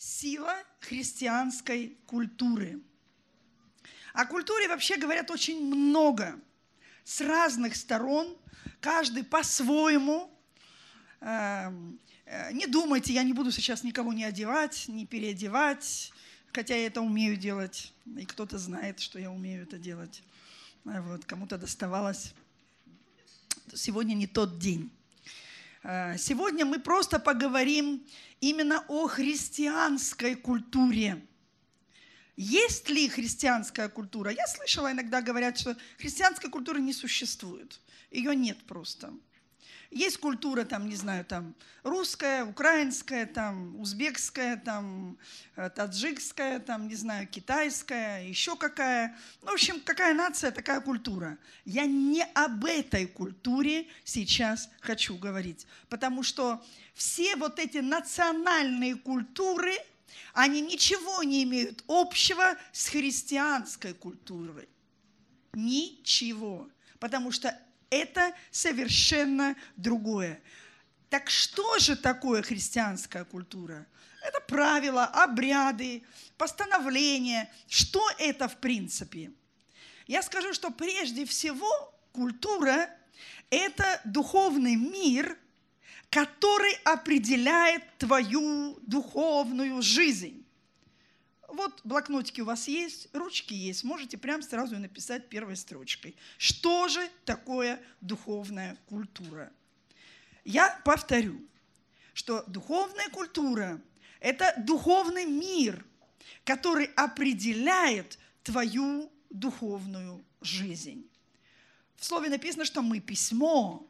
Сила христианской культуры. О культуре вообще говорят очень много, с разных сторон, каждый по-своему. Эм, э, не думайте, я не буду сейчас никого не одевать, не переодевать, хотя я это умею делать, и кто-то знает, что я умею это делать. А вот, кому-то доставалось. Сегодня не тот день. Э, сегодня мы просто поговорим именно о христианской культуре. Есть ли христианская культура? Я слышала, иногда говорят, что христианской культуры не существует. Ее нет просто. Есть культура, там, не знаю, там, русская, украинская, там, узбекская, там, э, таджикская, там, не знаю, китайская, еще какая. Ну, в общем, какая нация, такая культура. Я не об этой культуре сейчас хочу говорить, потому что все вот эти национальные культуры, они ничего не имеют общего с христианской культурой. Ничего. Потому что это совершенно другое. Так что же такое христианская культура? Это правила, обряды, постановления. Что это в принципе? Я скажу, что прежде всего культура – это духовный мир, который определяет твою духовную жизнь. Вот блокнотики у вас есть, ручки есть, можете прям сразу написать первой строчкой. Что же такое духовная культура? Я повторю, что духовная культура – это духовный мир, который определяет твою духовную жизнь. В слове написано, что мы письмо,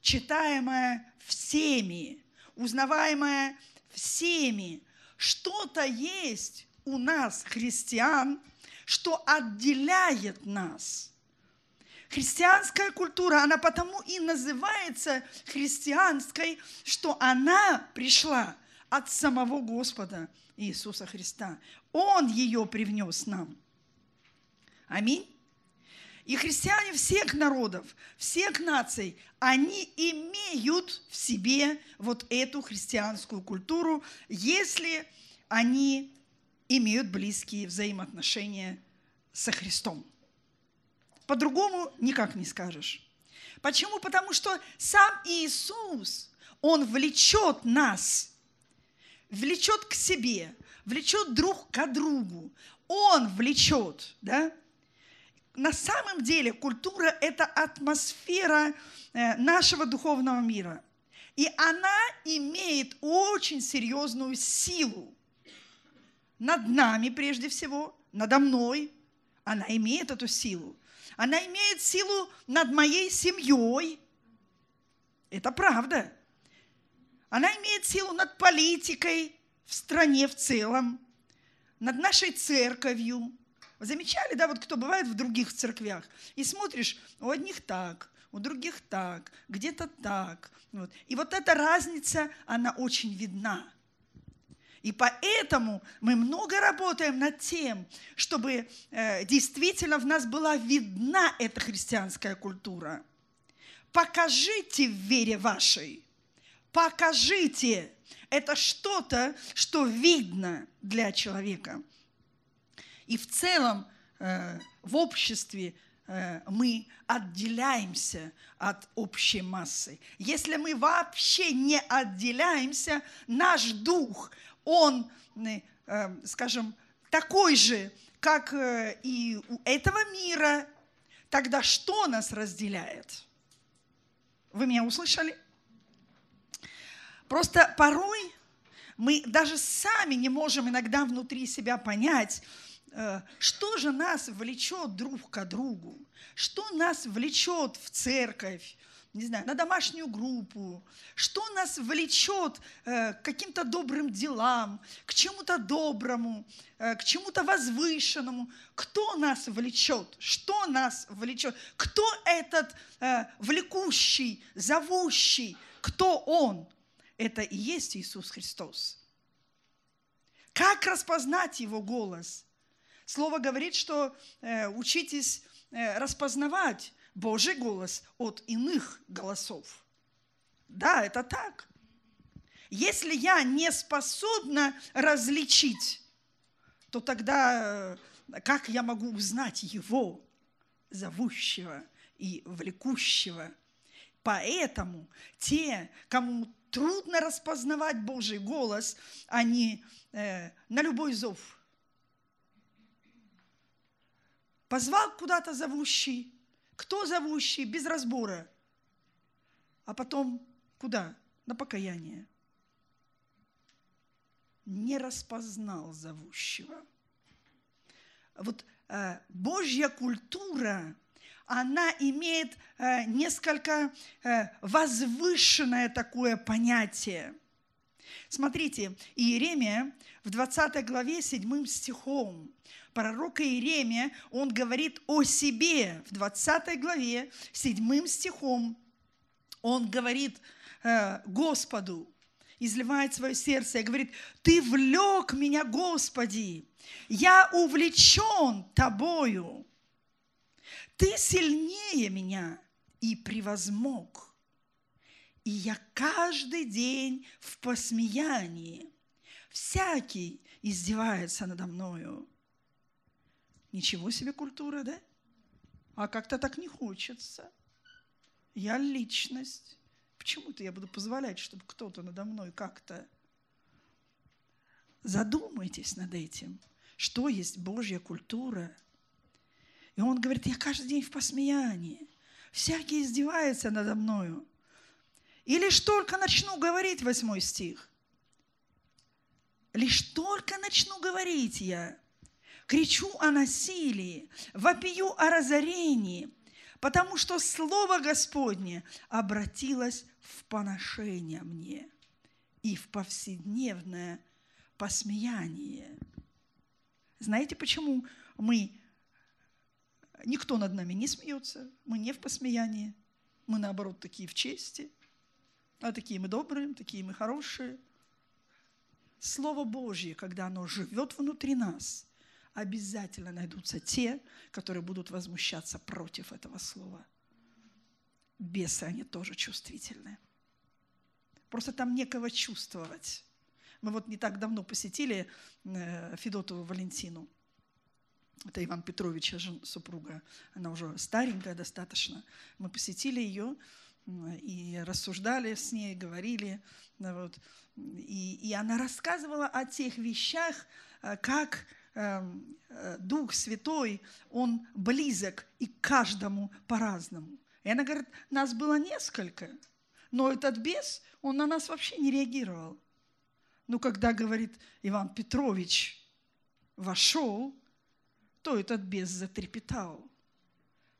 читаемое всеми, узнаваемое всеми, что-то есть у нас, христиан, что отделяет нас. Христианская культура, она потому и называется христианской, что она пришла от самого Господа Иисуса Христа. Он ее привнес нам. Аминь. И христиане всех народов, всех наций, они имеют в себе вот эту христианскую культуру, если они имеют близкие взаимоотношения со Христом. По-другому никак не скажешь. Почему? Потому что сам Иисус, Он влечет нас, влечет к себе, влечет друг к другу. Он влечет, да? На самом деле культура – это атмосфера э, нашего духовного мира. И она имеет очень серьезную силу над нами прежде всего, надо мной. Она имеет эту силу. Она имеет силу над моей семьей. Это правда. Она имеет силу над политикой в стране в целом, над нашей церковью, замечали, да, вот кто бывает в других церквях, и смотришь, у одних так, у других так, где-то так. Вот. И вот эта разница, она очень видна. И поэтому мы много работаем над тем, чтобы э, действительно в нас была видна эта христианская культура. Покажите в вере вашей, покажите. Это что-то, что видно для человека. И в целом э, в обществе э, мы отделяемся от общей массы. Если мы вообще не отделяемся, наш дух, он, э, скажем, такой же, как и у этого мира, тогда что нас разделяет? Вы меня услышали? Просто порой мы даже сами не можем иногда внутри себя понять, Э, что же нас влечет друг к другу? Что нас влечет в церковь? не знаю, на домашнюю группу, что нас влечет э, к каким-то добрым делам, к чему-то доброму, э, к чему-то возвышенному. Кто нас влечет? Что нас влечет? Кто этот э, влекущий, зовущий? Кто Он? Это и есть Иисус Христос. Как распознать Его голос? Слово говорит, что э, учитесь э, распознавать Божий голос от иных голосов. Да, это так. Если я не способна различить, то тогда э, как я могу узнать его, зовущего и влекущего? Поэтому те, кому трудно распознавать Божий голос, они э, на любой зов. Позвал куда-то зовущий, кто зовущий, без разбора. А потом куда? На покаяние. Не распознал зовущего. Вот э, Божья культура – она имеет э, несколько э, возвышенное такое понятие. Смотрите, Иеремия в 20 главе 7 стихом, пророк Иеремия, он говорит о себе в 20 главе 7 стихом, он говорит э, Господу, изливает свое сердце и говорит, «Ты влек меня, Господи, я увлечен Тобою, ты сильнее меня и превозмог. И я каждый день в посмеянии. Всякий издевается надо мною. Ничего себе культура, да? А как-то так не хочется. Я личность. Почему-то я буду позволять, чтобы кто-то надо мной как-то... Задумайтесь над этим. Что есть Божья культура – и он говорит, я каждый день в посмеянии. Всякий издевается надо мною. И лишь только начну говорить, восьмой стих, лишь только начну говорить я, кричу о насилии, вопию о разорении, потому что Слово Господне обратилось в поношение мне и в повседневное посмеяние. Знаете, почему мы Никто над нами не смеется, мы не в посмеянии, мы наоборот такие в чести, а такие мы добрые, такие мы хорошие. Слово Божье, когда оно живет внутри нас, обязательно найдутся те, которые будут возмущаться против этого слова. Бесы, они тоже чувствительны. Просто там некого чувствовать. Мы вот не так давно посетили э, Федотову Валентину – это Иван Петровича, супруга, она уже старенькая достаточно. Мы посетили ее и рассуждали с ней, говорили. Вот. И, и она рассказывала о тех вещах, э, как э, Дух Святой, Он близок и каждому по-разному. И она говорит, нас было несколько, но этот бес, он на нас вообще не реагировал. Но когда, говорит, Иван Петрович вошел, то этот бес затрепетал.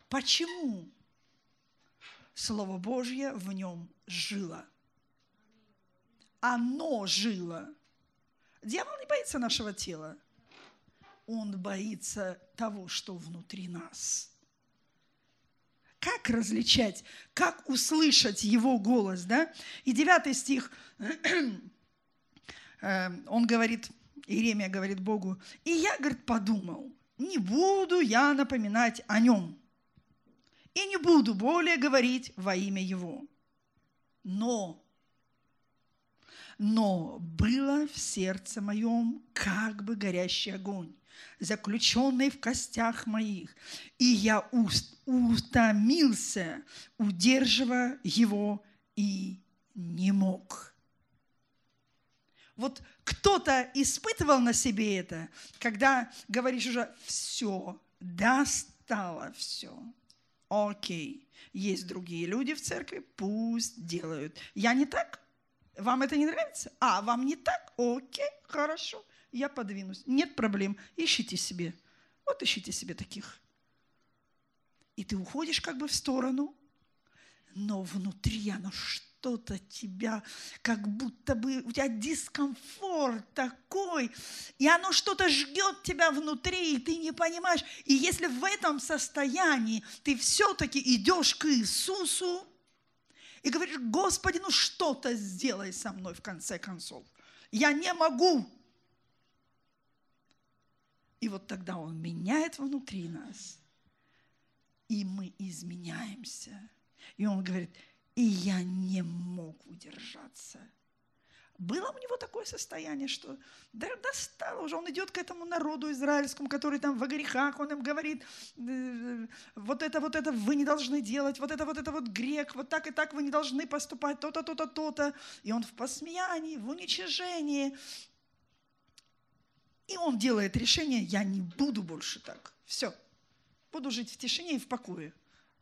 Почему? Слово Божье в нем жило. Оно жило. Дьявол не боится нашего тела. Он боится того, что внутри нас. Как различать, как услышать его голос, да? И девятый стих, э, он говорит, Иеремия говорит Богу, и я, говорит, подумал, не буду я напоминать о нем и не буду более говорить во имя его. Но, но было в сердце моем как бы горящий огонь, заключенный в костях моих, и я уст, утомился, удерживая его, и не мог. Вот кто-то испытывал на себе это, когда говоришь уже все, достало все. Окей, есть другие люди в церкви, пусть делают. Я не так? Вам это не нравится? А, вам не так? Окей, хорошо, я подвинусь. Нет проблем, ищите себе. Вот ищите себе таких. И ты уходишь как бы в сторону, но внутри оно что что-то тебя, как будто бы у тебя дискомфорт такой, и оно что-то жгет тебя внутри, и ты не понимаешь. И если в этом состоянии ты все-таки идешь к Иисусу и говоришь, Господи, ну что-то сделай со мной в конце концов. Я не могу. И вот тогда Он меняет внутри нас, и мы изменяемся. И Он говорит, и я не мог удержаться. Было у него такое состояние, что да, достало уже, он идет к этому народу израильскому, который там во грехах, он им говорит, «Э, вот это, вот это вы не должны делать, вот это, вот это вот грех, вот так и так вы не должны поступать, то-то, то-то, то-то. И он в посмеянии, в уничижении. И он делает решение, я не буду больше так. Все, буду жить в тишине и в покое.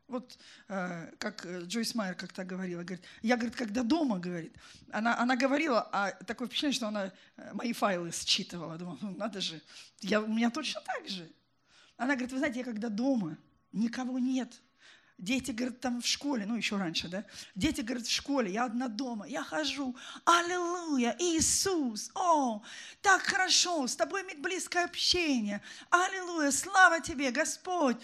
Вот э, как э, Джойс Майер как-то говорила, говорит, я, говорит, когда дома, говорит, она, она говорила, а такое впечатление, что она э, мои файлы считывала. Думаю, ну надо же, я, у меня точно так же. Она говорит, вы знаете, я когда дома, никого нет, Дети, говорят, там в школе, ну еще раньше, да? Дети, говорят, в школе, я одна дома, я хожу, аллилуйя, Иисус, о, так хорошо, с тобой иметь близкое общение, аллилуйя, слава тебе, Господь,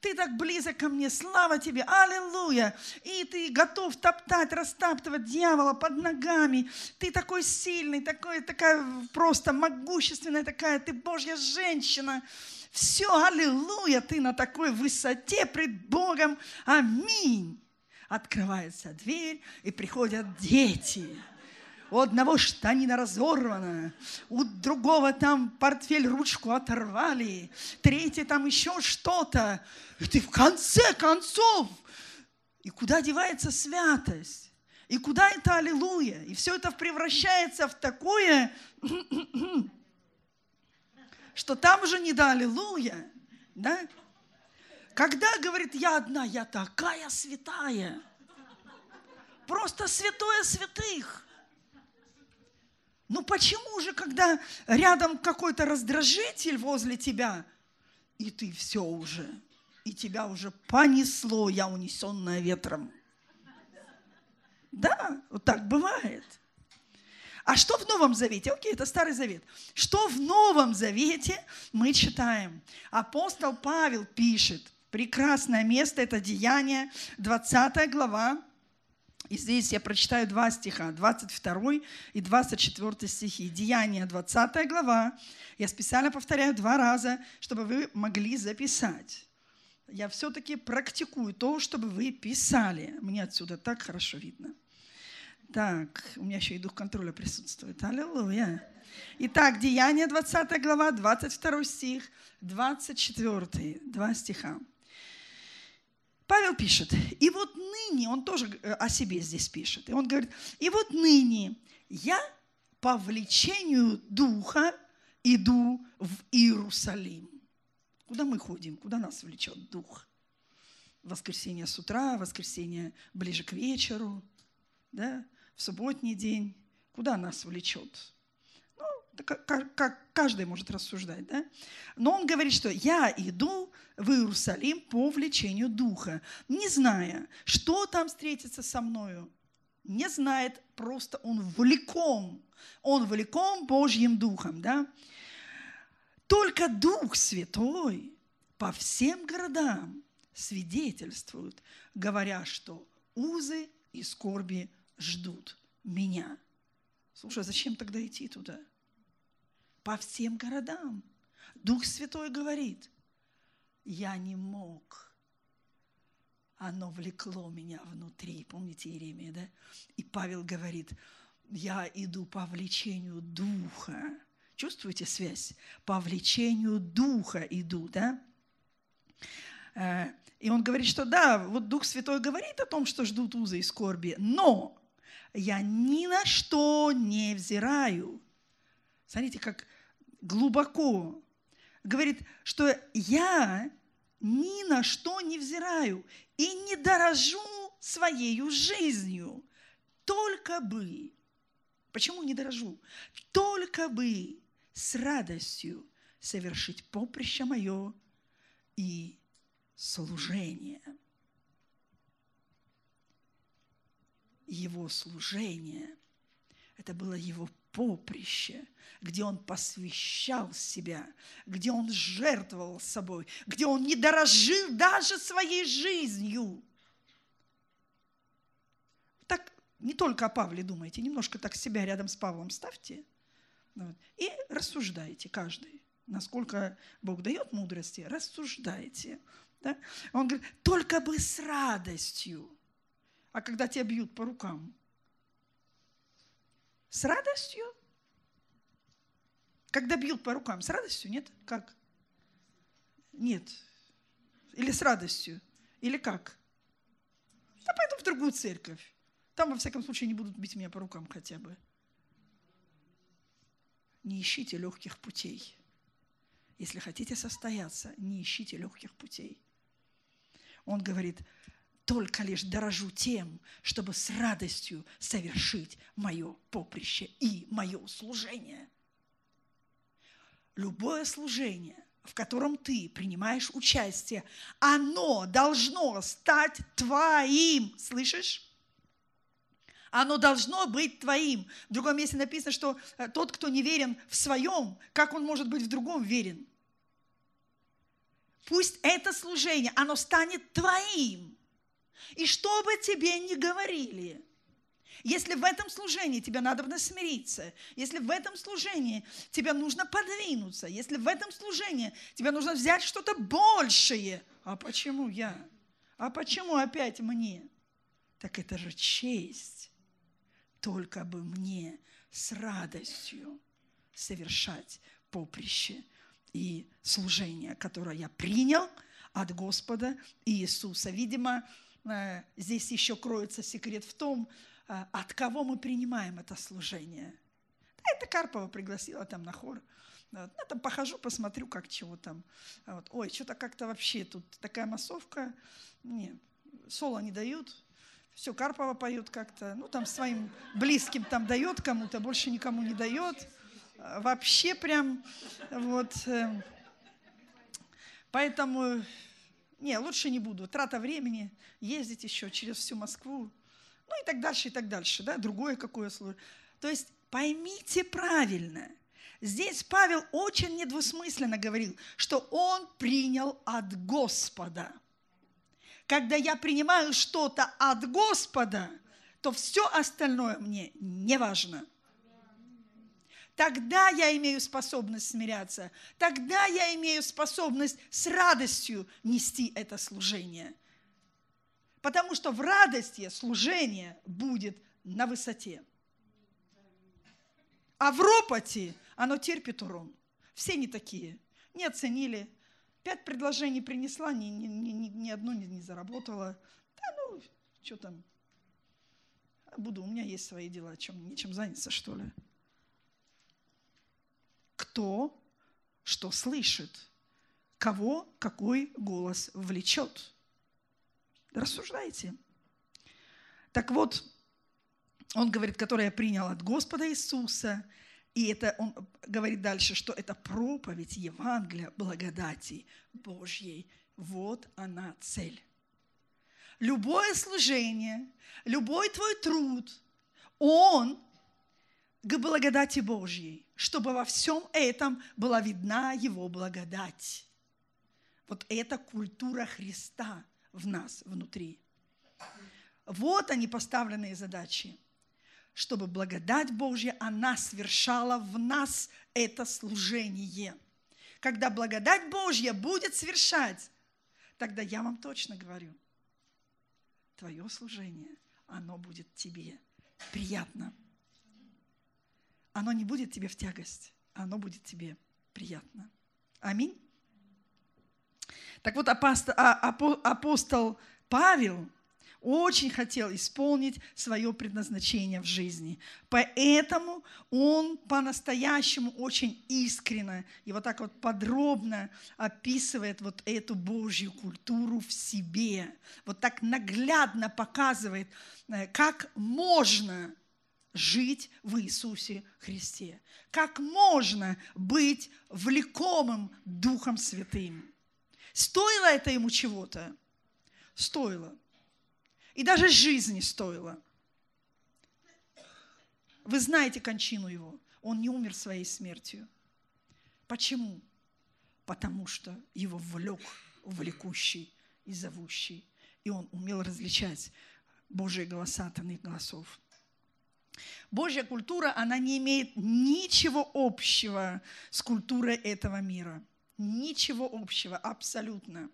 ты так близок ко мне, слава тебе, аллилуйя. И ты готов топтать, растаптывать дьявола под ногами. Ты такой сильный, такой, такая просто могущественная такая, ты Божья женщина. Все, аллилуйя, ты на такой высоте пред Богом. Аминь. Открывается дверь, и приходят дети. У одного штанина разорвана, у другого там портфель, ручку оторвали, третий там еще что-то. И ты в конце концов, и куда девается святость? И куда это аллилуйя? И все это превращается в такое, что там уже не до аллилуйя, да? Когда, говорит, я одна, я такая святая, просто святое святых. Ну почему же, когда рядом какой-то раздражитель возле тебя, и ты все уже, и тебя уже понесло, я унесенная ветром. Да, вот так бывает. А что в Новом Завете? Окей, это Старый Завет. Что в Новом Завете мы читаем? Апостол Павел пишет, прекрасное место, это Деяние, 20 глава, и здесь я прочитаю два стиха, 22 и 24 стихи. Деяние, 20 глава. Я специально повторяю два раза, чтобы вы могли записать. Я все-таки практикую то, чтобы вы писали. Мне отсюда так хорошо видно. Так, у меня еще и дух контроля присутствует. Аллилуйя. Итак, Деяние 20 глава, 22 стих, 24, два стиха. Павел пишет, и вот ныне, он тоже э, о себе здесь пишет, и он говорит, и вот ныне я по влечению Духа иду в Иерусалим. Куда мы ходим? Куда нас влечет Дух? Воскресенье с утра, воскресенье ближе к вечеру, да? В субботний день, куда нас влечет? Ну, как, каждый может рассуждать, да? Но он говорит, что я иду в Иерусалим по влечению Духа, не зная, что там встретится со мною. Не знает, просто он влеком, он влеком Божьим Духом, да? Только Дух Святой по всем городам свидетельствует, говоря, что узы и скорби ждут меня. Слушай, а зачем тогда идти туда? По всем городам. Дух Святой говорит, я не мог. Оно влекло меня внутри. Помните Иеремия, да? И Павел говорит, я иду по влечению Духа. Чувствуете связь? По влечению Духа иду, да? Э, и он говорит, что да, вот Дух Святой говорит о том, что ждут узы и скорби, но я ни на что не взираю. Смотрите, как глубоко. Говорит, что я ни на что не взираю и не дорожу своей жизнью. Только бы. Почему не дорожу? Только бы с радостью совершить поприще мое и служение – его служение. Это было его поприще, где он посвящал себя, где он жертвовал собой, где он не дорожил даже своей жизнью. Так не только о Павле думайте, немножко так себя рядом с Павлом ставьте и рассуждайте каждый. Насколько Бог дает мудрости, рассуждайте. Да? Он говорит, только бы с радостью – а когда тебя бьют по рукам? С радостью? Когда бьют по рукам, с радостью, нет? Как? Нет. Или с радостью? Или как? Да пойду в другую церковь. Там, во всяком случае, не будут бить меня по рукам хотя бы. Не ищите легких путей. Если хотите состояться, не ищите легких путей. Он говорит, только лишь дорожу тем, чтобы с радостью совершить мое поприще и мое служение. Любое служение, в котором ты принимаешь участие, оно должно стать твоим. Слышишь? Оно должно быть твоим. В другом месте написано, что э, тот, кто не верен в своем, как он может быть в другом верен? Пусть это служение, оно станет твоим. И что бы тебе ни говорили, если в этом служении тебе надо смириться, если в этом служении тебе нужно подвинуться, если в этом служении тебе нужно взять что-то большее, а почему я? А почему опять мне? Так это же честь. Только бы мне с радостью совершать поприще и служение, которое я принял от Господа Иисуса. Видимо, здесь еще кроется секрет в том, э, от кого мы принимаем это служение. Да, это Карпова пригласила там на хор. Вот. Я там похожу, посмотрю, как чего там. Вот. Ой, что-то как-то вообще тут такая массовка. Не, соло не дают. Все, Карпова поет как-то. Ну, там своим близким там дает кому-то, больше никому не дает вообще прям вот. Э, поэтому, не, лучше не буду. Трата времени, ездить еще через всю Москву. Ну и так дальше, и так дальше, да, другое какое слово. То есть поймите правильно, здесь Павел очень недвусмысленно говорил, что он принял от Господа. Когда я принимаю что-то от Господа, то все остальное мне не важно – Тогда я имею способность смиряться. Тогда я имею способность с радостью нести это служение. Потому что в радости служение будет на высоте. А в ропоте оно терпит урон. Все не такие. Не оценили. Пять предложений принесла, ни, ни, ни, ни одно не, не заработала. Да ну, что там. Буду, у меня есть свои дела, чем, нечем заняться, что ли кто что слышит, кого какой голос влечет. Рассуждайте. Так вот, он говорит, которое я принял от Господа Иисуса, и это он говорит дальше, что это проповедь Евангелия благодати Божьей. Вот она цель. Любое служение, любой твой труд, он к благодати Божьей, чтобы во всем этом была видна Его благодать. Вот это культура Христа в нас внутри. Вот они поставленные задачи, чтобы благодать Божья, она совершала в нас это служение. Когда благодать Божья будет совершать, тогда я вам точно говорю, твое служение, оно будет тебе приятно оно не будет тебе в тягость, оно будет тебе приятно. Аминь. Так вот, апостол, а, апостол Павел очень хотел исполнить свое предназначение в жизни. Поэтому он по-настоящему очень искренно и вот так вот подробно описывает вот эту Божью культуру в себе. Вот так наглядно показывает, э, как можно жить в Иисусе Христе? Как можно быть влекомым Духом Святым? Стоило это ему чего-то? Стоило. И даже жизни стоило. Вы знаете кончину его. Он не умер своей смертью. Почему? Потому что его влек влекущий и зовущий. И он умел различать Божьи голоса от иных голосов. Божья культура, она не имеет ничего общего с культурой этого мира. Ничего общего, абсолютно.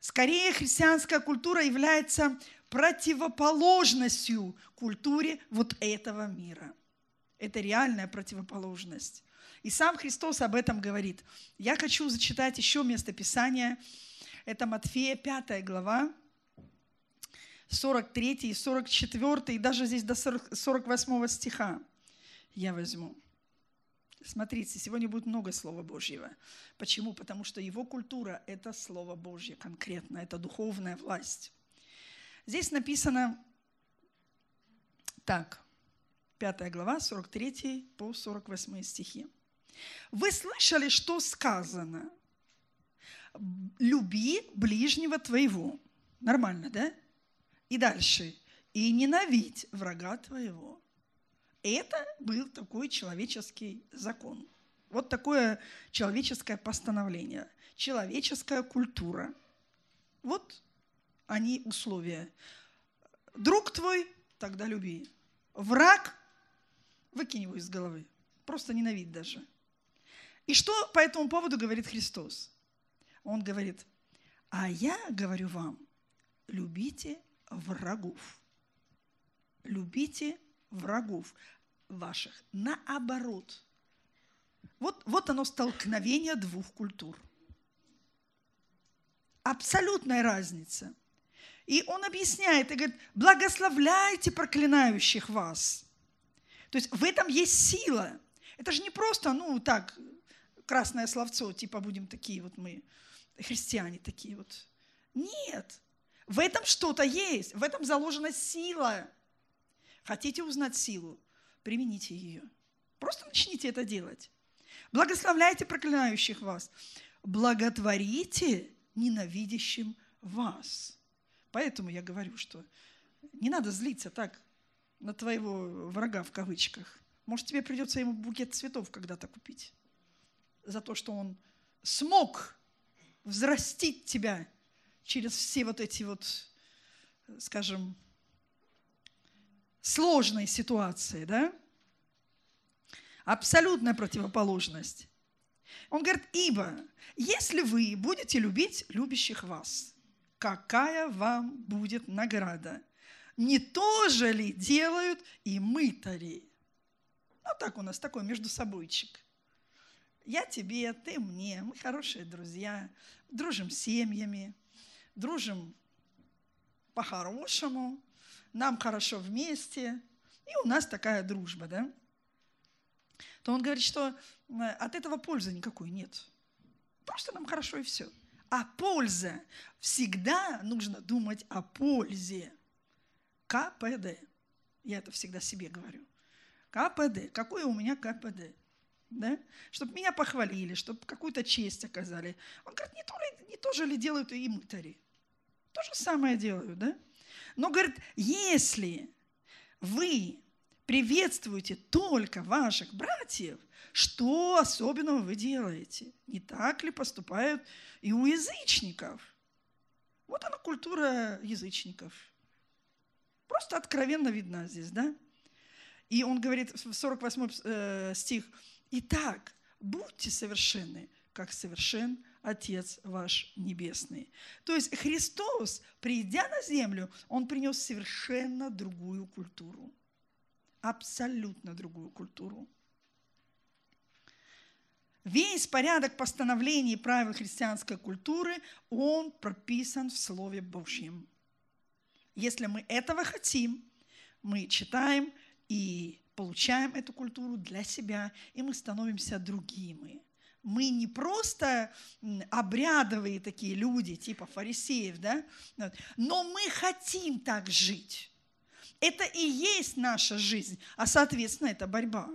Скорее, христианская культура является противоположностью культуре вот этого мира. Это реальная противоположность. И сам Христос об этом говорит. Я хочу зачитать еще место Писания. Это Матфея 5 глава, 43 и 44, и даже здесь до 48 стиха я возьму. Смотрите, сегодня будет много Слова Божьего. Почему? Потому что его культура – это Слово Божье конкретно, это духовная власть. Здесь написано так, 5 глава, 43 по 48 стихи. «Вы слышали, что сказано? Люби ближнего твоего». Нормально, да? И дальше. «И ненавидь врага твоего». Это был такой человеческий закон. Вот такое человеческое постановление, человеческая культура. Вот они условия. Друг твой, тогда люби. Враг, выкинь его из головы. Просто ненавидь даже. И что по этому поводу говорит Христос? Он говорит, а я говорю вам, любите врагов. Любите врагов ваших. Наоборот. Вот, вот оно столкновение двух культур. Абсолютная разница. И он объясняет и говорит, благословляйте проклинающих вас. То есть в этом есть сила. Это же не просто, ну, так, красное словцо, типа будем такие вот мы, христиане такие вот. Нет. В этом что-то есть, в этом заложена сила. Хотите узнать силу? Примените ее. Просто начните это делать. Благословляйте проклинающих вас. Благотворите ненавидящим вас. Поэтому я говорю, что не надо злиться так на твоего врага в кавычках. Может, тебе придется ему букет цветов когда-то купить за то, что он смог взрастить тебя через все вот эти вот, скажем, сложные ситуации, да? Абсолютная противоположность. Он говорит, ибо если вы будете любить любящих вас, какая вам будет награда? Не то же ли делают и мытари? Ну, так у нас такой между собойчик. Я тебе, ты мне, мы хорошие друзья, дружим с семьями, дружим по-хорошему, нам хорошо вместе, и у нас такая дружба, да? То он говорит, что от этого пользы никакой нет. Просто нам хорошо и все. А польза, всегда нужно думать о пользе. КПД. Я это всегда себе говорю. КПД. Какое у меня КПД? Да? Чтобы меня похвалили, чтобы какую-то честь оказали. Он говорит, не то, ли, не то же ли делают и мытари? То же самое делают, да? Но, говорит, если вы приветствуете только ваших братьев, что особенного вы делаете? Не так ли поступают и у язычников? Вот она культура язычников. Просто откровенно видна здесь, да? И он говорит в 48 э, стих, «Итак, будьте совершенны, как совершен Отец ваш Небесный». То есть Христос, придя на землю, Он принес совершенно другую культуру. Абсолютно другую культуру. Весь порядок постановлений и правил христианской культуры, он прописан в Слове Божьем. Если мы этого хотим, мы читаем и получаем эту культуру для себя, и мы становимся другими. Мы не просто обрядовые такие люди, типа фарисеев, да? но мы хотим так жить. Это и есть наша жизнь, а соответственно это борьба.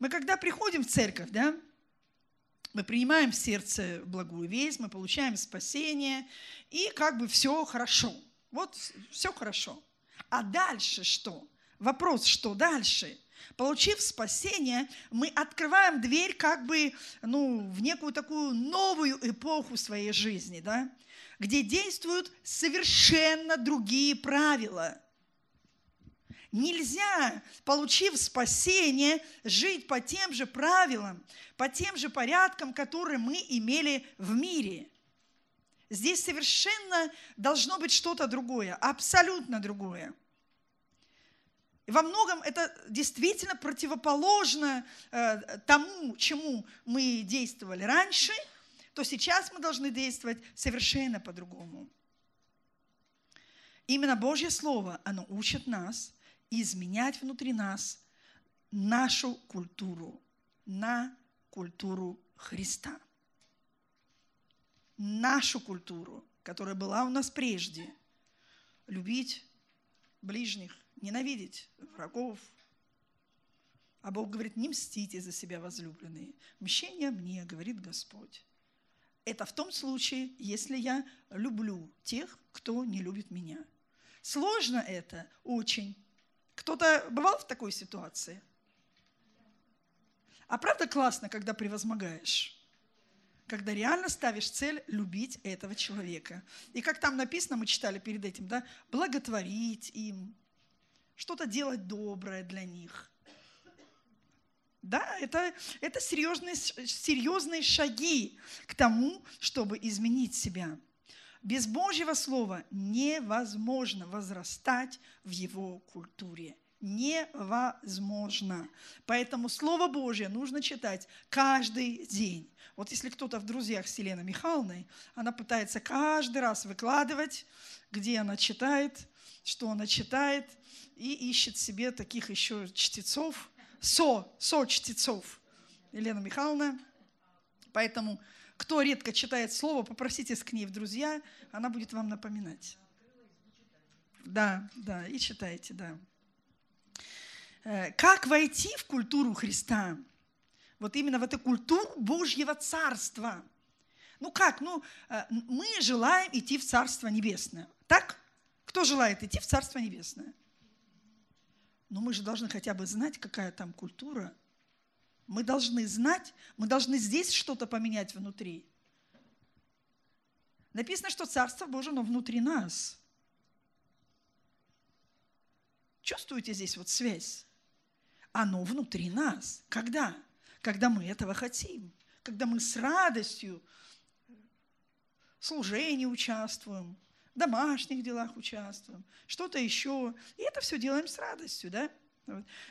Мы когда приходим в церковь, да, мы принимаем в сердце благую весть, мы получаем спасение, и как бы все хорошо. Вот все хорошо. А дальше что? Вопрос, что дальше? Получив спасение, мы открываем дверь как бы ну, в некую такую новую эпоху своей жизни, да? где действуют совершенно другие правила – Нельзя, получив спасение, жить по тем же правилам, по тем же порядкам, которые мы имели в мире. Здесь совершенно должно быть что-то другое, абсолютно другое. Во многом это действительно противоположно э, тому, чему мы действовали раньше, то сейчас мы должны действовать совершенно по-другому. Именно Божье Слово, оно учит нас изменять внутри нас нашу культуру на культуру Христа. Нашу культуру, которая была у нас прежде. Любить ближних, ненавидеть врагов. А Бог говорит, не мстите за себя, возлюбленные. Мщение мне, говорит Господь. Это в том случае, если я люблю тех, кто не любит меня. Сложно это очень. Кто-то бывал в такой ситуации? А правда классно, когда превозмогаешь? Когда реально ставишь цель любить этого человека. И как там написано, мы читали перед этим, да, благотворить им, что-то делать доброе для них. Да, это, это серьезные, серьезные шаги к тому, чтобы изменить себя. Без Божьего Слова невозможно возрастать в его культуре невозможно. Поэтому Слово Божье нужно читать каждый день. Вот если кто-то в друзьях с Еленой Михайловной, она пытается каждый раз выкладывать, где она читает, что она читает, и ищет себе таких еще чтецов, со, со чтецов. Елена Михайловна. Поэтому, кто редко читает Слово, попроситесь к ней в друзья, она будет вам напоминать. Да, да, и читайте, да. Э, как войти в культуру Христа? Вот именно в эту культуру Божьего Царства. Ну как? Ну, э, мы желаем идти в Царство Небесное. Так? Кто желает идти в Царство Небесное? Но мы же должны хотя бы знать, какая там культура. Мы должны знать, мы должны здесь что-то поменять внутри. Написано, что Царство Божие, но внутри нас. Чувствуете здесь вот связь? оно внутри нас. Когда? Когда мы этого хотим. Когда мы с радостью в служении участвуем, домашних делах участвуем, что-то еще. И это все делаем с радостью, да?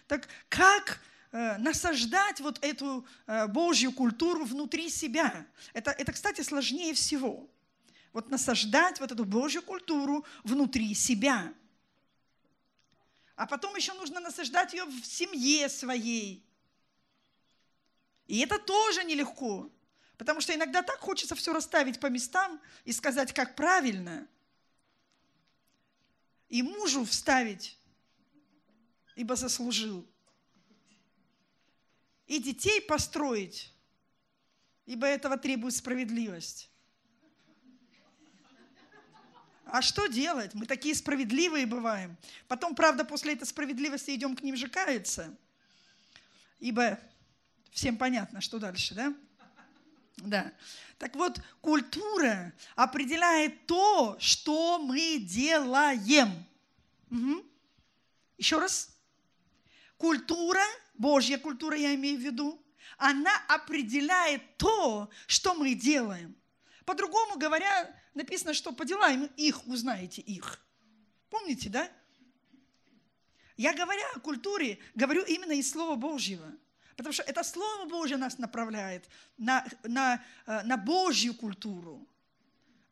Так как э, насаждать вот эту э, Божью культуру внутри себя? Это, это, кстати, сложнее всего. Вот насаждать вот эту Божью культуру внутри себя – а потом еще нужно насаждать ее в семье своей. И это тоже нелегко, потому что иногда так хочется все расставить по местам и сказать, как правильно. И мужу вставить, ибо заслужил. И детей построить, ибо этого требует справедливость. А что делать? Мы такие справедливые бываем. Потом, правда, после этой справедливости идем к ним же каяться. Ибо всем понятно, что дальше, да? Да. Так вот, культура определяет то, что мы делаем. Угу. Еще раз. Культура, Божья культура я имею в виду, она определяет то, что мы делаем. По-другому говоря, написано, что по делам их узнаете их. Помните, да? Я говоря о культуре, говорю именно из Слова Божьего. Потому что это Слово Божье нас направляет на, на, э, на Божью культуру.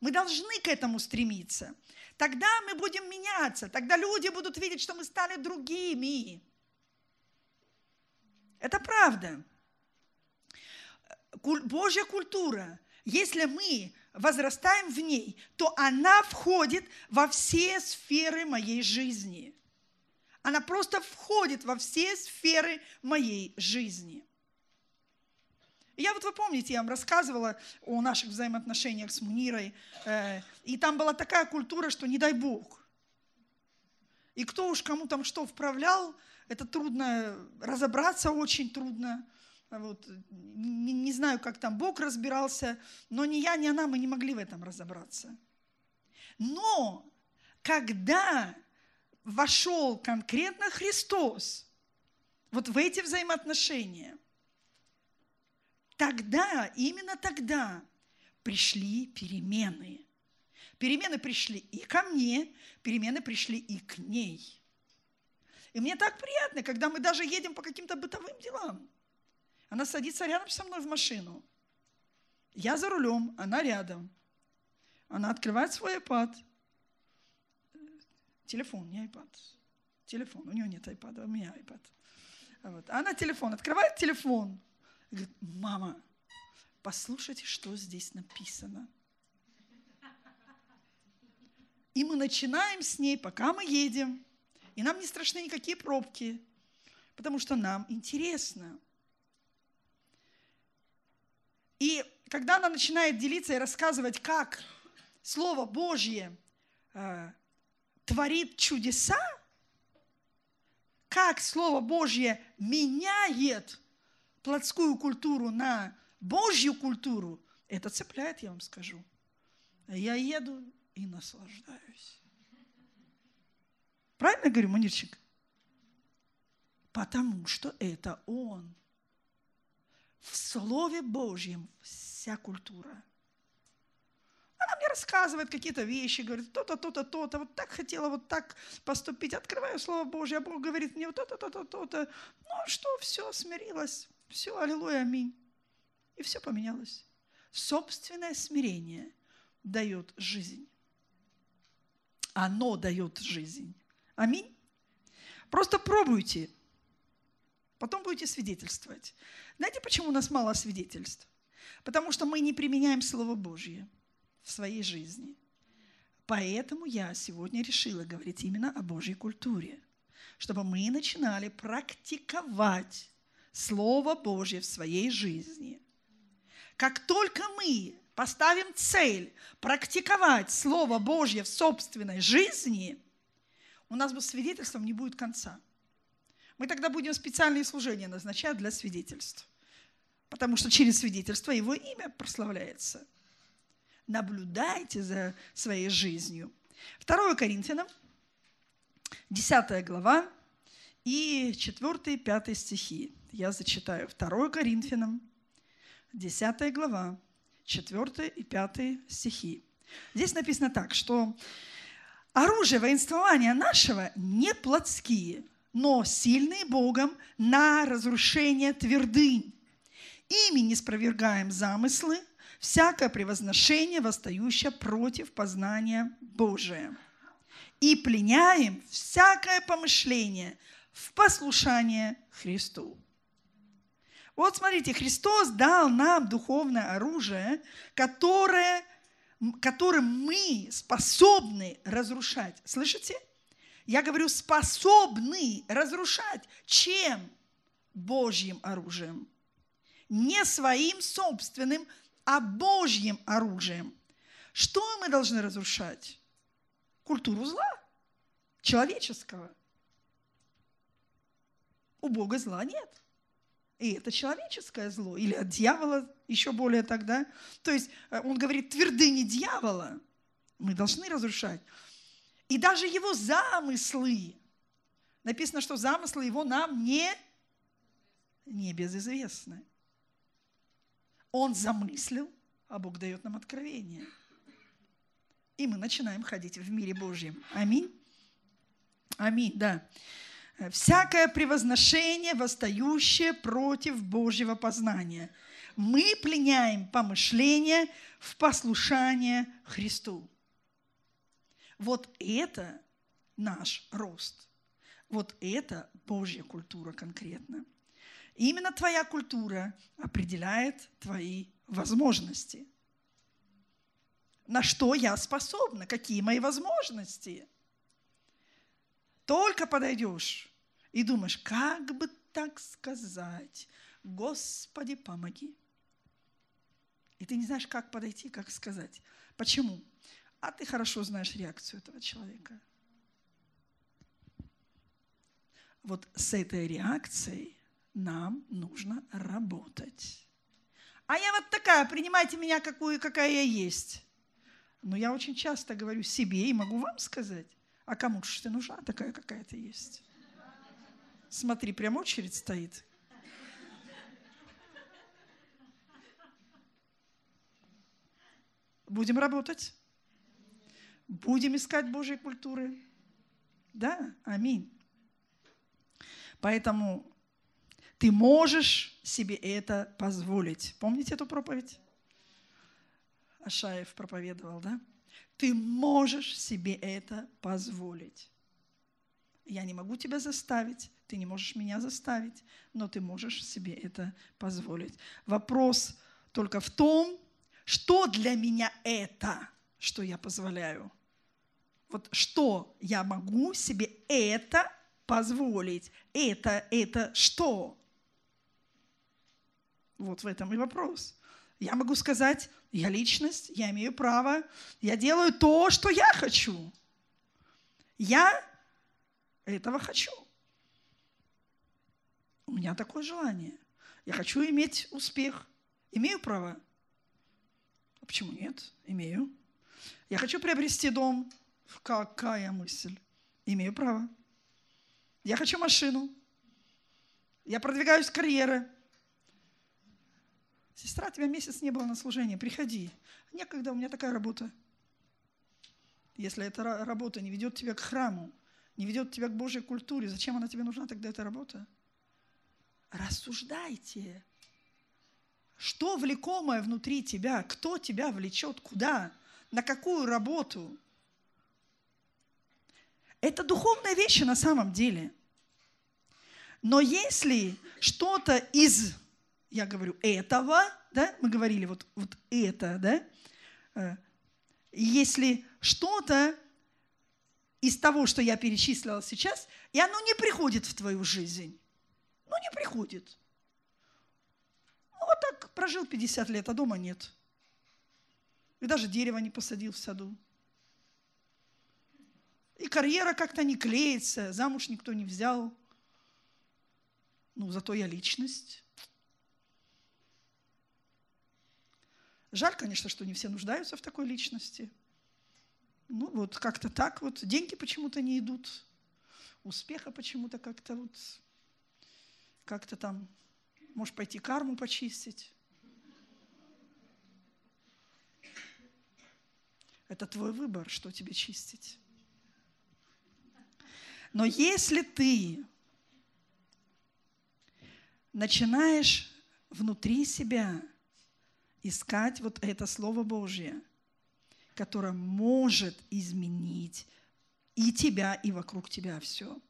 Мы должны к этому стремиться. Тогда мы будем меняться, тогда люди будут видеть, что мы стали другими. Это правда. Божья культура, если мы возрастаем в ней, то она входит во все сферы моей жизни. Она просто входит во все сферы моей жизни. Я вот вы помните, я вам рассказывала о наших взаимоотношениях с Мунирой, э, и там была такая культура, что не дай Бог. И кто уж кому там что вправлял, это трудно разобраться, очень трудно. Вот, не, не знаю, как там Бог разбирался, но ни я, ни она, мы не могли в этом разобраться. Но когда вошел конкретно Христос вот в эти взаимоотношения, тогда, именно тогда пришли перемены Перемены пришли и ко мне, перемены пришли и к ней. И мне так приятно, когда мы даже едем по каким-то бытовым делам. Она садится рядом со мной в машину. Я за рулем, она рядом. Она открывает свой iPad. Телефон, не iPad. Телефон. У нее нет iPad, а у меня iPad. Вот. Она телефон, открывает телефон. И говорит, мама, послушайте, что здесь написано. И мы начинаем с ней, пока мы едем. И нам не страшны никакие пробки, потому что нам интересно. И когда она начинает делиться и рассказывать, как Слово Божье э, творит чудеса, как Слово Божье меняет плотскую культуру на Божью культуру, это цепляет, я вам скажу. Я еду и наслаждаюсь. Правильно говорю, Манирчик? Потому что это Он. В Слове Божьем вся культура. Она мне рассказывает какие-то вещи, говорит, то-то, то-то, то-то, вот так хотела, вот так поступить. Открываю Слово Божье, а Бог говорит мне вот то-то, то-то, то-то. Ну что, все, смирилась. Все, аллилуйя, аминь. И все поменялось. Собственное смирение дает жизнь. Оно дает жизнь. Аминь. Просто пробуйте. Потом будете свидетельствовать. Знаете, почему у нас мало свидетельств? Потому что мы не применяем Слово Божье в своей жизни. Поэтому я сегодня решила говорить именно о Божьей культуре, чтобы мы начинали практиковать Слово Божье в своей жизни. Как только мы поставим цель практиковать Слово Божье в собственной жизни, у нас бы свидетельством не будет конца. Мы тогда будем специальные служения назначать для свидетельств. Потому что через свидетельство его имя прославляется. Наблюдайте за своей жизнью. 2 Коринфянам, 10 глава и 4-5 стихи. Я зачитаю 2 Коринфянам, 10 глава, 4 и 5 стихи. Здесь написано так, что оружие воинствования нашего не плотские, но сильные Богом на разрушение твердынь. Ими не спровергаем замыслы, всякое превозношение, восстающее против познания Божия. И пленяем всякое помышление в послушание Христу. Вот смотрите, Христос дал нам духовное оружие, которое, которым мы способны разрушать. Слышите? Я говорю, способны разрушать. Чем? Божьим оружием. Не своим собственным, а Божьим оружием. Что мы должны разрушать? Культуру зла, человеческого. У Бога зла нет. И это человеческое зло, или от дьявола еще более тогда. То есть э, он говорит, твердыни дьявола мы должны разрушать. И даже его замыслы. Написано, что замыслы его нам не, не безызвестны. Он замыслил, а Бог дает нам откровение. И мы начинаем ходить в мире Божьем. Аминь. Аминь, да всякое превозношение, восстающее против Божьего познания. Мы пленяем помышления в послушание Христу. Вот это наш рост. Вот это Божья культура конкретно. Именно твоя культура определяет твои возможности. На что я способна, какие мои возможности – только подойдешь и думаешь, как бы так сказать, Господи, помоги. И ты не знаешь, как подойти, как сказать. Почему? А ты хорошо знаешь реакцию этого человека. Вот с этой реакцией нам нужно работать. А я вот такая, принимайте меня, какую, какая я есть. Но я очень часто говорю себе и могу вам сказать, а кому же ты нужна такая, какая то есть? Смотри, прям очередь стоит. Будем работать. Будем искать Божьей культуры. Да, аминь. Поэтому ты можешь себе это позволить. Помните эту проповедь? Ашаев проповедовал, да? Ты можешь себе это позволить. Я не могу тебя заставить, ты не можешь меня заставить, но ты можешь себе это позволить. Вопрос только в том, что для меня это, что я позволяю. Вот что я могу себе это позволить. Это, это что? Вот в этом и вопрос. Я могу сказать, я личность, я имею право, я делаю то, что я хочу. Я этого хочу. У меня такое желание. Я хочу иметь успех. Имею право? А почему нет? Имею. Я хочу приобрести дом. Какая мысль? Имею право. Я хочу машину. Я продвигаюсь в. Сестра, тебя месяц не было на служении, приходи. Некогда, у меня такая работа. Если эта работа не ведет тебя к храму, не ведет тебя к Божьей культуре, зачем она тебе нужна тогда, эта работа? Рассуждайте. Что влекомое внутри тебя? Кто тебя влечет? Куда? На какую работу? Это духовные вещи на самом деле. Но если что-то из я говорю этого, да, мы говорили вот, вот это, да, э, если что-то из того, что я перечислила сейчас, и оно не приходит в твою жизнь, ну не приходит. Ну вот так прожил 50 лет, а дома нет. И даже дерево не посадил в саду. И карьера как-то не клеится, замуж никто не взял. Ну, зато я личность. Жаль, конечно, что не все нуждаются в такой личности. Ну, вот как-то так вот. Деньги почему-то не идут. Успеха почему-то как-то вот... Как-то там... Можешь пойти карму почистить. Это твой выбор, что тебе чистить. Но если ты начинаешь внутри себя искать вот это Слово Божье, которое может изменить и тебя, и вокруг тебя все.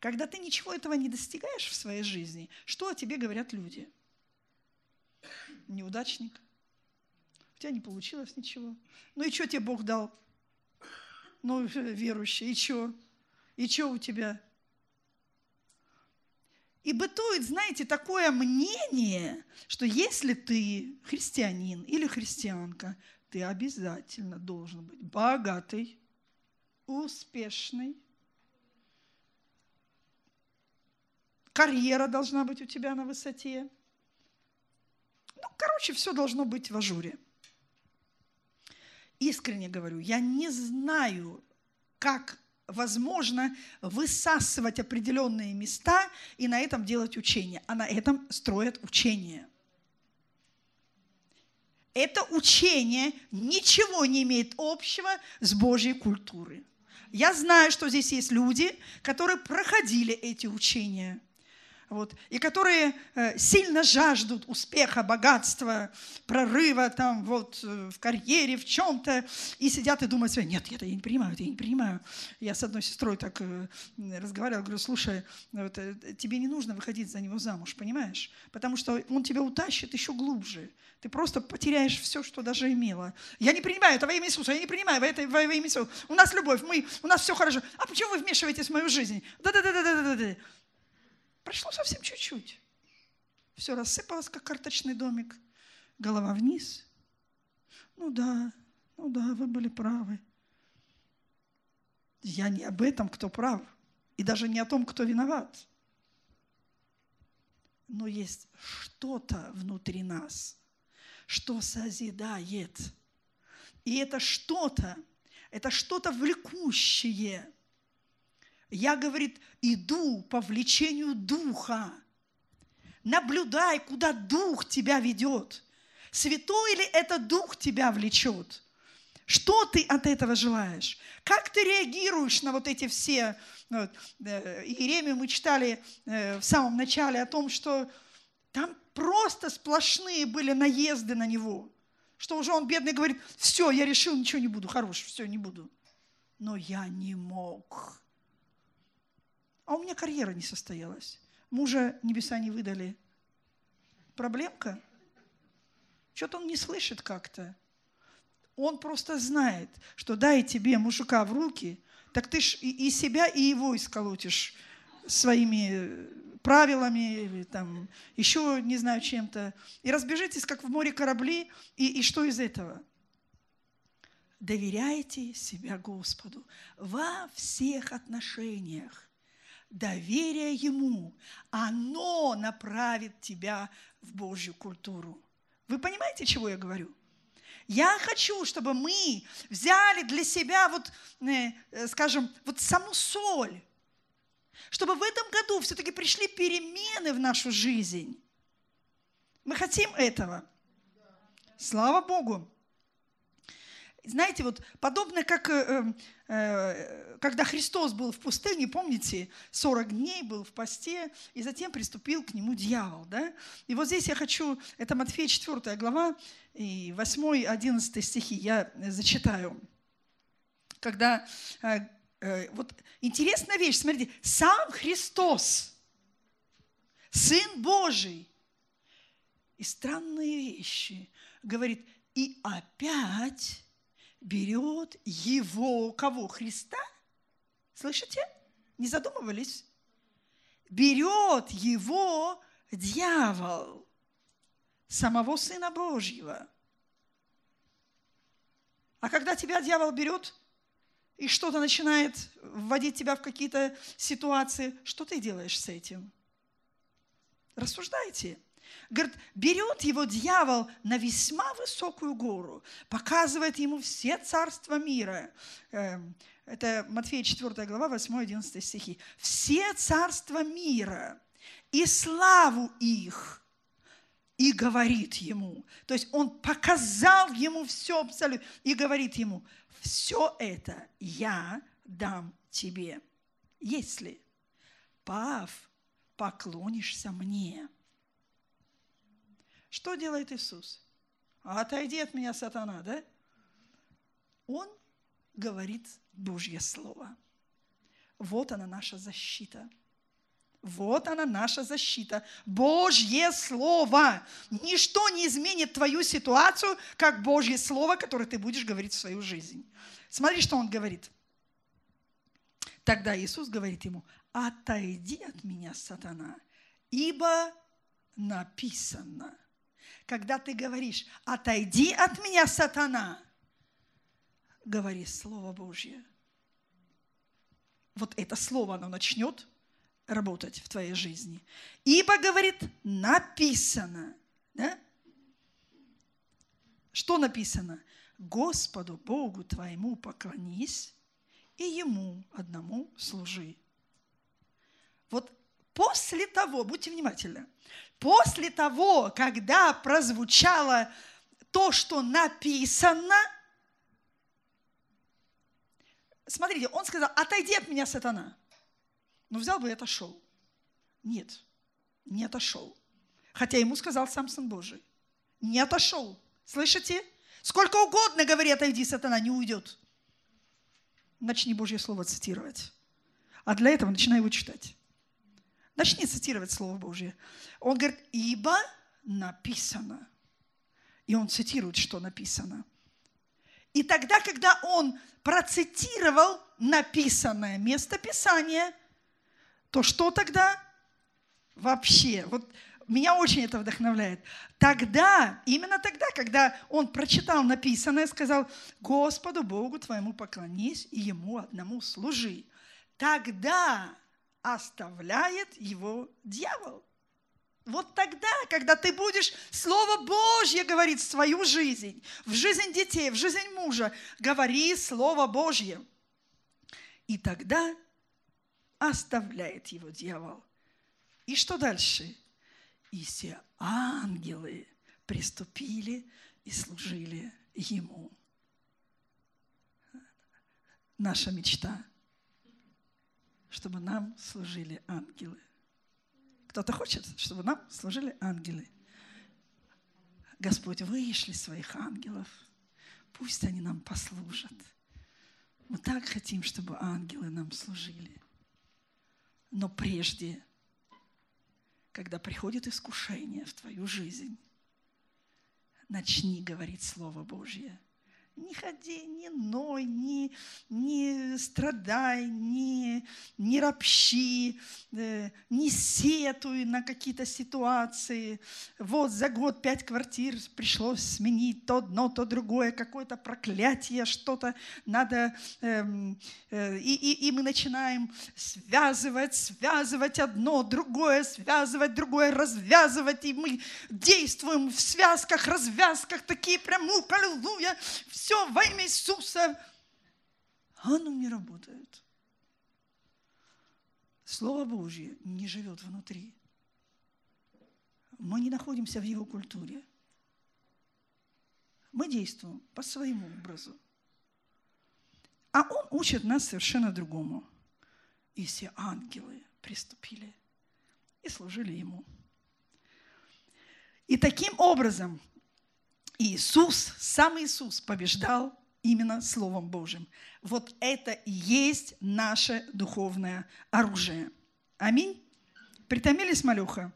Когда ты ничего этого не достигаешь в своей жизни, что о тебе говорят люди? Неудачник. У тебя не получилось ничего. Ну и что тебе Бог дал? Ну, верующий, и что? И что у тебя? И бытует, знаете, такое мнение, что если ты христианин или христианка, ты обязательно должен быть богатый, успешный, карьера должна быть у тебя на высоте. Ну, короче, все должно быть в ажуре. Искренне говорю, я не знаю, как возможно высасывать определенные места и на этом делать учение. А на этом строят учение. Это учение ничего не имеет общего с Божьей культурой. Я знаю, что здесь есть люди, которые проходили эти учения – вот, и которые э, сильно жаждут успеха, богатства, прорыва там вот э, в карьере, в чем-то, и сидят и думают себе, нет, это я не принимаю, это я не принимаю. Я с одной сестрой так э, разговаривала, говорю, слушай, вот, тебе не нужно выходить за него замуж, понимаешь? Потому что он тебя утащит еще глубже. Ты просто потеряешь все, что даже имела. Я не принимаю это во имя Иисуса, я не принимаю во, это, во имя Иисуса. У нас любовь, мы, у нас все хорошо. А почему вы вмешиваетесь в мою жизнь? Да-да-да-да-да-да. Прошло совсем чуть-чуть. Все рассыпалось, как карточный домик. Голова вниз. Ну да, ну да, вы были правы. Я не об этом, кто прав, и даже не о том, кто виноват. Но есть что-то внутри нас, что созидает. И это что-то, это что-то влекущее – я, говорит, иду по влечению духа. Наблюдай, куда дух тебя ведет. Святой ли это Дух тебя влечет? Что ты от этого желаешь? Как ты реагируешь на вот эти все... Вот, э, Иеремию мы читали э, в самом начале о том, что там просто сплошные были наезды на него. Что уже он, бедный, говорит, все, я решил, ничего не буду, хорош, все, не буду. Но я не мог. А у меня карьера не состоялась. Мужа небеса не выдали. Проблемка? Что-то он не слышит как-то. Он просто знает, что дай тебе мужика в руки, так ты ж и, себя, и его исколотишь своими правилами или там еще не знаю чем-то. И разбежитесь, как в море корабли, и, и что из этого? Доверяйте себя Господу во всех отношениях. Доверие Ему, оно направит тебя в Божью культуру. Вы понимаете, чего я говорю? Я хочу, чтобы мы взяли для себя вот, э, э, скажем, вот саму соль, чтобы в этом году все-таки пришли перемены в нашу жизнь. Мы хотим этого. Слава Богу. Знаете, вот подобно как э, э, когда Христос был в пустыне, помните, 40 дней был в посте, и затем приступил к нему дьявол. Да? И вот здесь я хочу, это Матфея 4 глава, и 8-11 стихи я зачитаю. Когда, э, э, вот интересная вещь, смотрите, сам Христос, Сын Божий, и странные вещи, говорит, и опять берет его, кого? Христа? Слышите? Не задумывались? Берет его дьявол, самого Сына Божьего. А когда тебя дьявол берет и что-то начинает вводить тебя в какие-то ситуации, что ты делаешь с этим? Рассуждайте. Говорит, берет его дьявол на весьма высокую гору, показывает ему все царства мира. Эм, это Матфея 4 глава, 8-11 стихи. Все царства мира и славу их – и говорит ему. То есть он показал ему все абсолютно и говорит ему, все это я дам тебе, если, пав, поклонишься мне. Что делает Иисус? Отойди от меня, сатана, да? Он говорит Божье Слово. Вот она наша защита. Вот она наша защита. Божье Слово. Ничто не изменит твою ситуацию, как Божье Слово, которое ты будешь говорить в свою жизнь. Смотри, что он говорит. Тогда Иисус говорит ему, отойди от меня, сатана, ибо написано – когда ты говоришь, отойди от меня, сатана, говори Слово Божье. Вот это слово, оно начнет работать в твоей жизни. Ибо, говорит, написано. Да? Что написано? Господу Богу твоему поклонись и Ему одному служи. Вот после того, будьте внимательны, после того, когда прозвучало то, что написано, смотрите, он сказал, отойди от меня, сатана. Ну, взял бы и отошел. Нет, не отошел. Хотя ему сказал сам Сын Божий. Не отошел. Слышите? Сколько угодно говори, отойди, сатана, не уйдет. Начни Божье Слово цитировать. А для этого начинай его читать. Начни цитировать Слово Божье. Он говорит, ибо написано. И он цитирует, что написано. И тогда, когда он процитировал написанное место Писания, то что тогда? Вообще, вот меня очень это вдохновляет. Тогда, именно тогда, когда он прочитал написанное, сказал, Господу Богу твоему поклонись и Ему одному служи. Тогда оставляет его дьявол. Вот тогда, когда ты будешь Слово Божье говорить в свою жизнь, в жизнь детей, в жизнь мужа, говори Слово Божье. И тогда оставляет его дьявол. И что дальше? И все ангелы приступили и служили Ему. Наша мечта, чтобы нам служили ангелы. Кто-то хочет, чтобы нам служили ангелы. Господь, вышли своих ангелов. Пусть они нам послужат. Мы так хотим, чтобы ангелы нам служили. Но прежде, когда приходит искушение в твою жизнь, начни говорить Слово Божье – не ходи, не ной, не, не страдай, не, не ропщи, э, не сетуй на какие-то ситуации. Вот за год пять квартир пришлось сменить то одно, то другое, какое-то проклятие, что-то надо. Эм, э, и, и, и мы начинаем связывать, связывать одно, другое, связывать другое, развязывать. И мы действуем в связках, развязках, такие прям, ух, аллилуйя, все во имя Иисуса. А оно не работает. Слово Божье не живет внутри. Мы не находимся в его культуре. Мы действуем по своему образу. А он учит нас совершенно другому. И все ангелы приступили и служили ему. И таким образом Иисус, сам Иисус побеждал именно Словом Божьим. Вот это и есть наше духовное оружие. Аминь. Притомились, малюха?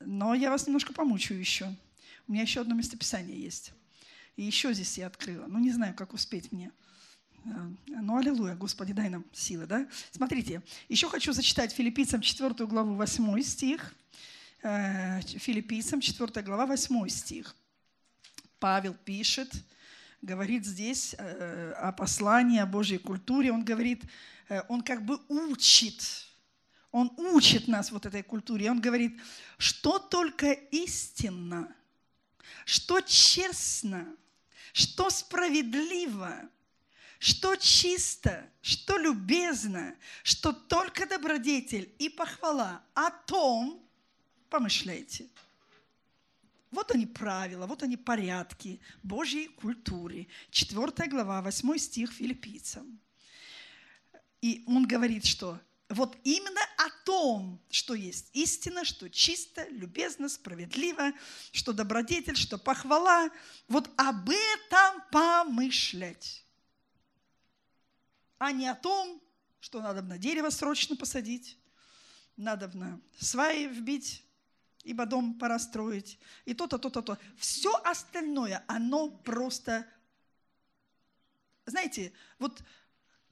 Но я вас немножко помучаю еще. У меня еще одно местописание есть. И еще здесь я открыла. Ну, не знаю, как успеть мне. Ну, аллилуйя, Господи, дай нам силы, да? Смотрите, еще хочу зачитать филиппийцам 4 главу 8 стих. Э, филиппийцам 4 глава 8 стих. Павел пишет, говорит здесь э, о послании, о Божьей культуре. Он говорит, э, он как бы учит, он учит нас вот этой культуре. Он говорит, что только истинно, что честно, что справедливо, что чисто, что любезно, что только добродетель и похвала о том помышляйте. Вот они правила, вот они порядки Божьей культуры. 4 глава, 8 стих филиппийцам. И он говорит, что вот именно о том, что есть истина, что чисто, любезно, справедливо, что добродетель, что похвала, вот об этом помышлять. А не о том, что надо на дерево срочно посадить, надо на сваи вбить, ибо дом пора строить, и то-то, то-то, то. Все остальное, оно просто... Знаете, вот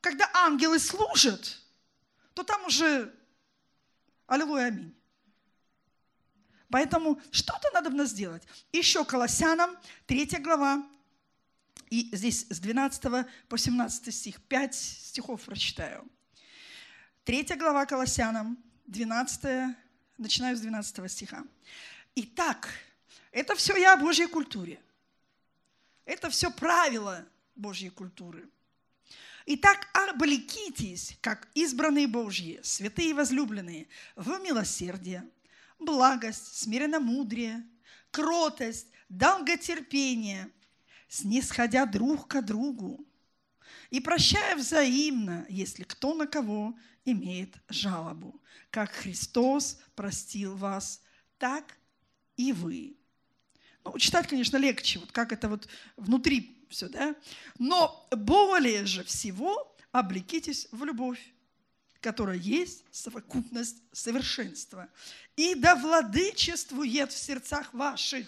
когда ангелы служат, то там уже аллилуйя, аминь. Поэтому что-то надо нас сделать. Еще Колоссянам, 3 глава, и здесь с 12 по 17 стих, 5 стихов прочитаю. 3 глава Колоссянам, 12 Начинаю с 12 стиха. Итак, это все я о Божьей культуре. Это все правила Божьей культуры. Итак, облекитесь, как избранные Божьи, святые и возлюбленные, в милосердие, благость, смиренномудрие, кротость, долготерпение, снисходя друг к другу и прощая взаимно, если кто на кого имеет жалобу. Как Христос простил вас, так и вы. Ну, читать, конечно, легче, вот как это вот внутри все, да? Но более же всего облекитесь в любовь, которая есть совокупность совершенства. И да владычествует в сердцах ваших.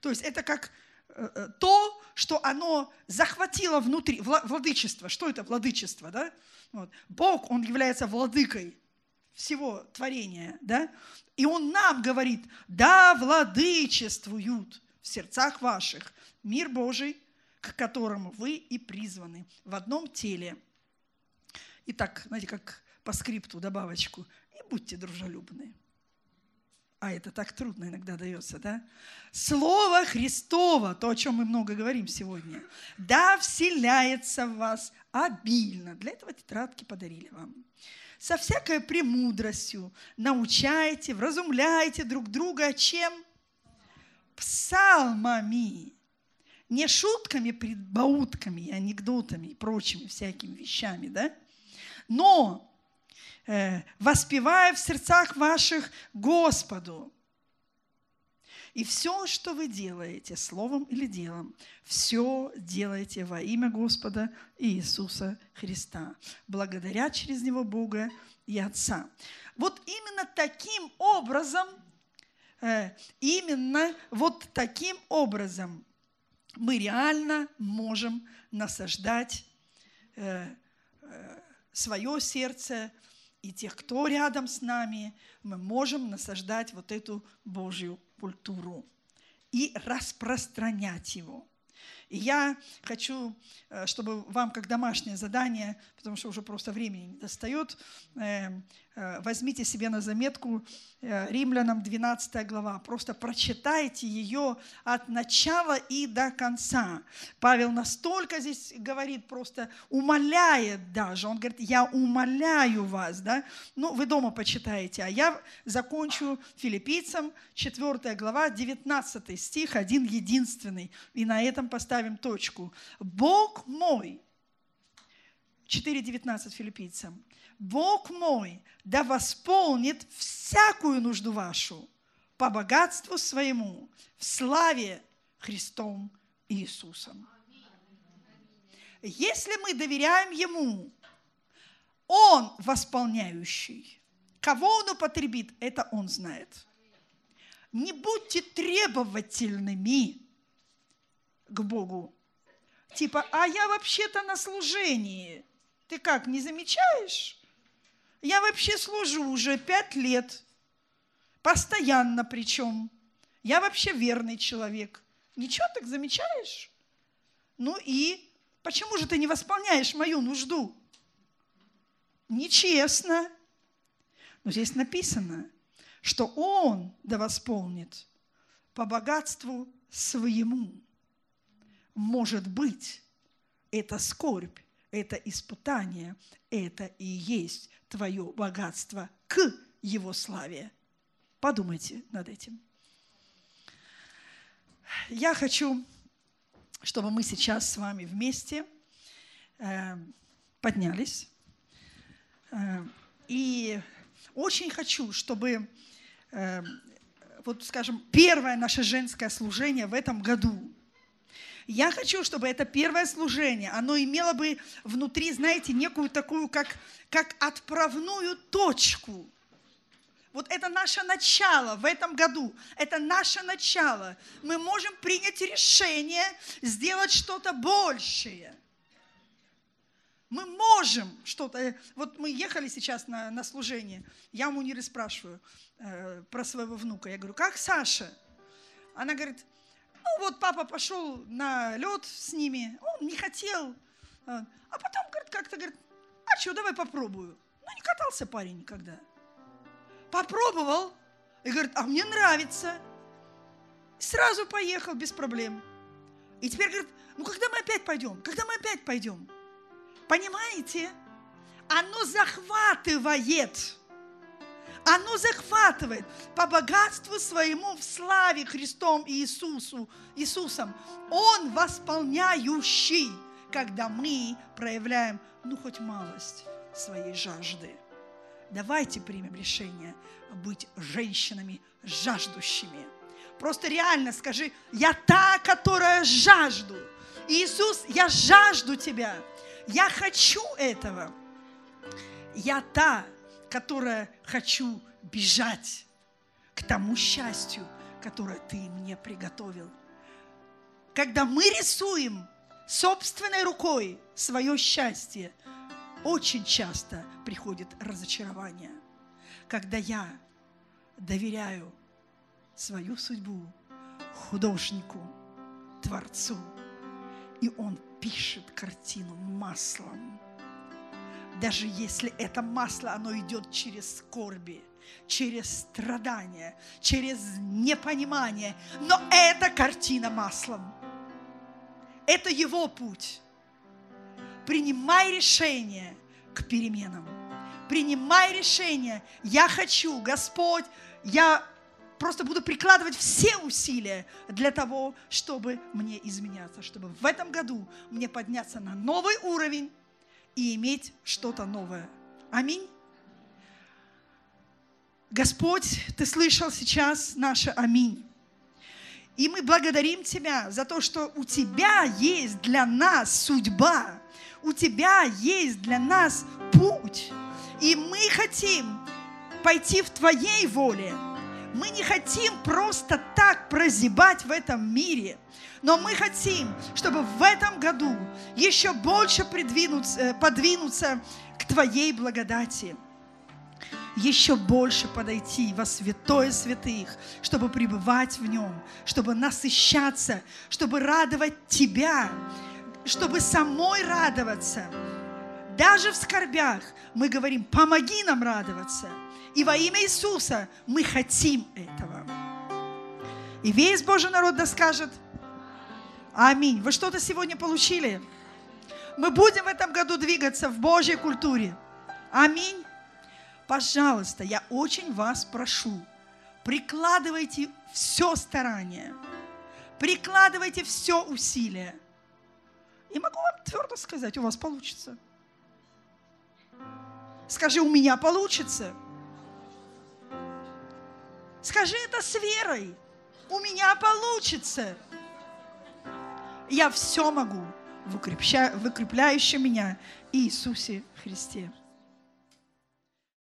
То есть это как э, э, то, что оно захватило внутри, владычество. Что это владычество, да? Вот. Бог, Он является владыкой всего творения, да? И Он нам говорит, да, владычествуют в сердцах ваших мир Божий, к которому вы и призваны в одном теле. Итак, знаете, как по скрипту добавочку, и будьте дружелюбны. А это так трудно иногда дается, да? Слово Христово, то, о чем мы много говорим сегодня, да вселяется в вас обильно. Для этого тетрадки подарили вам. Со всякой премудростью научайте, вразумляйте друг друга чем? псалмами, не шутками, предбаутками, анекдотами и прочими всякими вещами, да? Но воспевая в сердцах ваших Господу. И все, что вы делаете, словом или делом, все делайте во имя Господа Иисуса Христа, благодаря через Него Бога и Отца. Вот именно таким образом, э, именно вот таким образом мы реально можем насаждать э, э, свое сердце и тех, кто рядом с нами, мы можем насаждать вот эту Божью культуру и распространять его. И я хочу, э, чтобы вам как домашнее задание, потому что уже просто времени не достает, э, возьмите себе на заметку Римлянам 12 глава. Просто прочитайте ее от начала и до конца. Павел настолько здесь говорит, просто умоляет даже. Он говорит, я умоляю вас. Да? Ну, вы дома почитаете. А я закончу филиппийцам 4 глава, 19 стих, один единственный. И на этом поставим точку. Бог мой, 4.19 филиппийцам. Бог мой да восполнит всякую нужду вашу по богатству своему в славе Христом Иисусом. Если мы доверяем Ему, Он восполняющий. Кого Он употребит, это Он знает. Не будьте требовательными к Богу. Типа, а я вообще-то на служении. Ты как, не замечаешь? Я вообще служу уже пять лет, постоянно причем. Я вообще верный человек. Ничего так замечаешь? Ну и почему же ты не восполняешь мою нужду? Нечестно. Но здесь написано, что Он да восполнит по богатству своему. Может быть, это скорбь это испытание, это и есть твое богатство к Его славе. Подумайте над этим. Я хочу, чтобы мы сейчас с вами вместе э, поднялись. Э, и очень хочу, чтобы, э, вот скажем, первое наше женское служение в этом году – я хочу, чтобы это первое служение, оно имело бы внутри, знаете, некую такую, как, как отправную точку. Вот это наше начало в этом году. Это наше начало. Мы можем принять решение сделать что-то большее. Мы можем что-то. Вот мы ехали сейчас на, на служение. Я у Муниры спрашиваю э, про своего внука. Я говорю, как Саша? Она говорит, ну вот папа пошел на лед с ними, он не хотел. А, а потом, говорит, как-то говорит, а что, давай попробую. Ну не катался парень никогда. Попробовал и говорит, а мне нравится. И сразу поехал без проблем. И теперь говорит, ну когда мы опять пойдем? Когда мы опять пойдем? Понимаете? Оно захватывает оно захватывает по богатству своему в славе Христом и Иисусу, Иисусом. Он восполняющий, когда мы проявляем, ну, хоть малость своей жажды. Давайте примем решение быть женщинами жаждущими. Просто реально скажи, я та, которая жажду. Иисус, я жажду Тебя. Я хочу этого. Я та, которое хочу бежать к тому счастью, которое Ты мне приготовил. Когда мы рисуем собственной рукой свое счастье, очень часто приходит разочарование. Когда я доверяю свою судьбу художнику, Творцу, и он пишет картину маслом – даже если это масло, оно идет через скорби, через страдания, через непонимание, но это картина маслом. Это его путь. Принимай решение к переменам. Принимай решение. Я хочу, Господь, я просто буду прикладывать все усилия для того, чтобы мне изменяться, чтобы в этом году мне подняться на новый уровень и иметь что-то новое. Аминь. Господь, Ты слышал сейчас наше аминь. И мы благодарим Тебя за то, что у Тебя есть для нас судьба, у Тебя есть для нас путь. И мы хотим пойти в Твоей воле. Мы не хотим просто так прозябать в этом мире, но мы хотим, чтобы в этом году еще больше придвинуться, подвинуться к Твоей благодати еще больше подойти во святое святых, чтобы пребывать в нем, чтобы насыщаться, чтобы радовать Тебя, чтобы самой радоваться. Даже в скорбях мы говорим, помоги нам радоваться. И во имя Иисуса мы хотим этого. И весь Божий народ да скажет, аминь. Вы что-то сегодня получили? Мы будем в этом году двигаться в Божьей культуре. Аминь. Пожалуйста, я очень вас прошу, прикладывайте все старание, прикладывайте все усилия. И могу вам твердо сказать, у вас получится. Скажи, у меня получится. Скажи это с верой. У меня получится. Я все могу в укрепляющем меня Иисусе Христе.